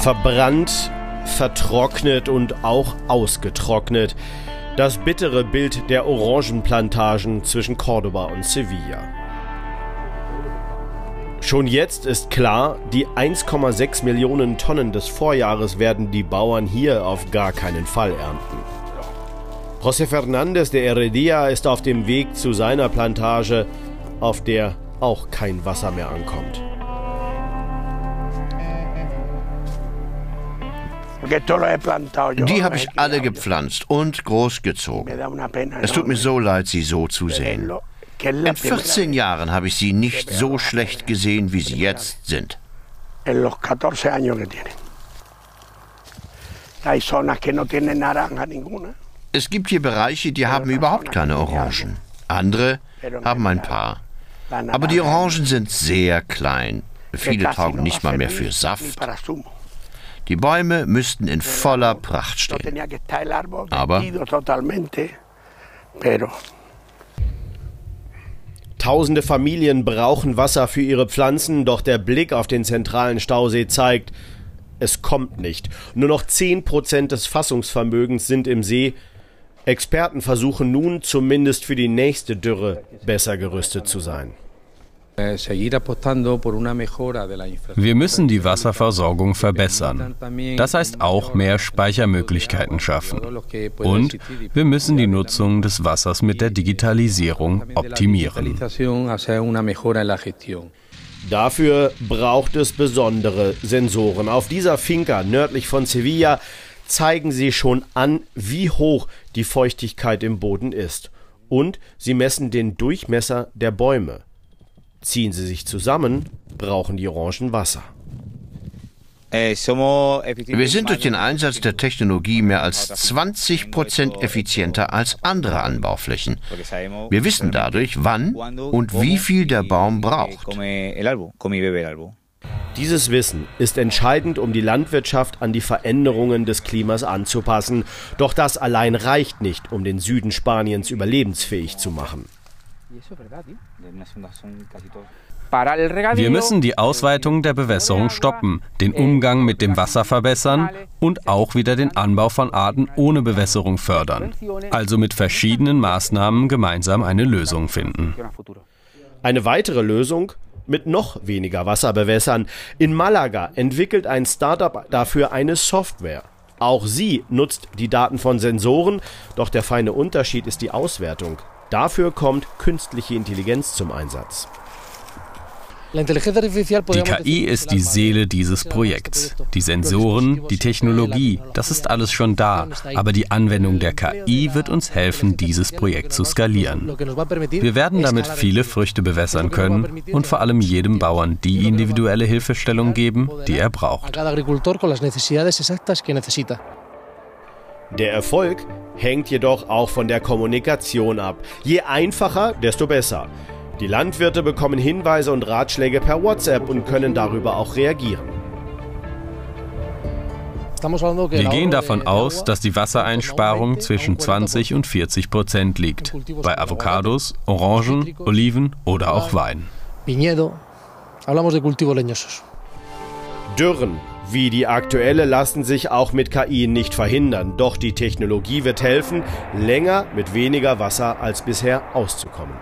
Verbrannt, vertrocknet und auch ausgetrocknet. Das bittere Bild der Orangenplantagen zwischen Cordoba und Sevilla. Schon jetzt ist klar, die 1,6 Millionen Tonnen des Vorjahres werden die Bauern hier auf gar keinen Fall ernten. José Fernández de Heredia ist auf dem Weg zu seiner Plantage, auf der auch kein Wasser mehr ankommt. Die habe ich alle gepflanzt und großgezogen. Es tut mir so leid, sie so zu sehen. In 14 Jahren habe ich sie nicht so schlecht gesehen, wie sie jetzt sind. Es gibt hier Bereiche, die haben überhaupt keine Orangen. Andere haben ein paar. Aber die Orangen sind sehr klein. Viele taugen nicht mal mehr für Saft. Die Bäume müssten in voller Pracht stehen. Aber Tausende Familien brauchen Wasser für ihre Pflanzen, doch der Blick auf den zentralen Stausee zeigt, es kommt nicht. Nur noch 10% des Fassungsvermögens sind im See. Experten versuchen nun, zumindest für die nächste Dürre besser gerüstet zu sein. Wir müssen die Wasserversorgung verbessern. Das heißt auch mehr Speichermöglichkeiten schaffen. Und wir müssen die Nutzung des Wassers mit der Digitalisierung optimieren. Dafür braucht es besondere Sensoren. Auf dieser Finca nördlich von Sevilla zeigen sie schon an, wie hoch die Feuchtigkeit im Boden ist. Und sie messen den Durchmesser der Bäume. Ziehen sie sich zusammen, brauchen die Orangen Wasser. Wir sind durch den Einsatz der Technologie mehr als 20 Prozent effizienter als andere Anbauflächen. Wir wissen dadurch, wann und wie viel der Baum braucht. Dieses Wissen ist entscheidend, um die Landwirtschaft an die Veränderungen des Klimas anzupassen. Doch das allein reicht nicht, um den Süden Spaniens überlebensfähig zu machen. Wir müssen die Ausweitung der Bewässerung stoppen, den Umgang mit dem Wasser verbessern und auch wieder den Anbau von Arten ohne Bewässerung fördern. Also mit verschiedenen Maßnahmen gemeinsam eine Lösung finden. Eine weitere Lösung? Mit noch weniger Wasser bewässern. In Malaga entwickelt ein Startup dafür eine Software. Auch sie nutzt die Daten von Sensoren, doch der feine Unterschied ist die Auswertung. Dafür kommt künstliche Intelligenz zum Einsatz. Die KI ist die Seele dieses Projekts. Die Sensoren, die Technologie, das ist alles schon da. Aber die Anwendung der KI wird uns helfen, dieses Projekt zu skalieren. Wir werden damit viele Früchte bewässern können und vor allem jedem Bauern die individuelle Hilfestellung geben, die er braucht. Der Erfolg hängt jedoch auch von der Kommunikation ab. Je einfacher, desto besser. Die Landwirte bekommen Hinweise und Ratschläge per WhatsApp und können darüber auch reagieren. Wir gehen davon aus, dass die Wassereinsparung zwischen 20 und 40 Prozent liegt. Bei Avocados, Orangen, Oliven oder auch Wein. Dürren wie die aktuelle lassen sich auch mit KI nicht verhindern, doch die Technologie wird helfen, länger mit weniger Wasser als bisher auszukommen.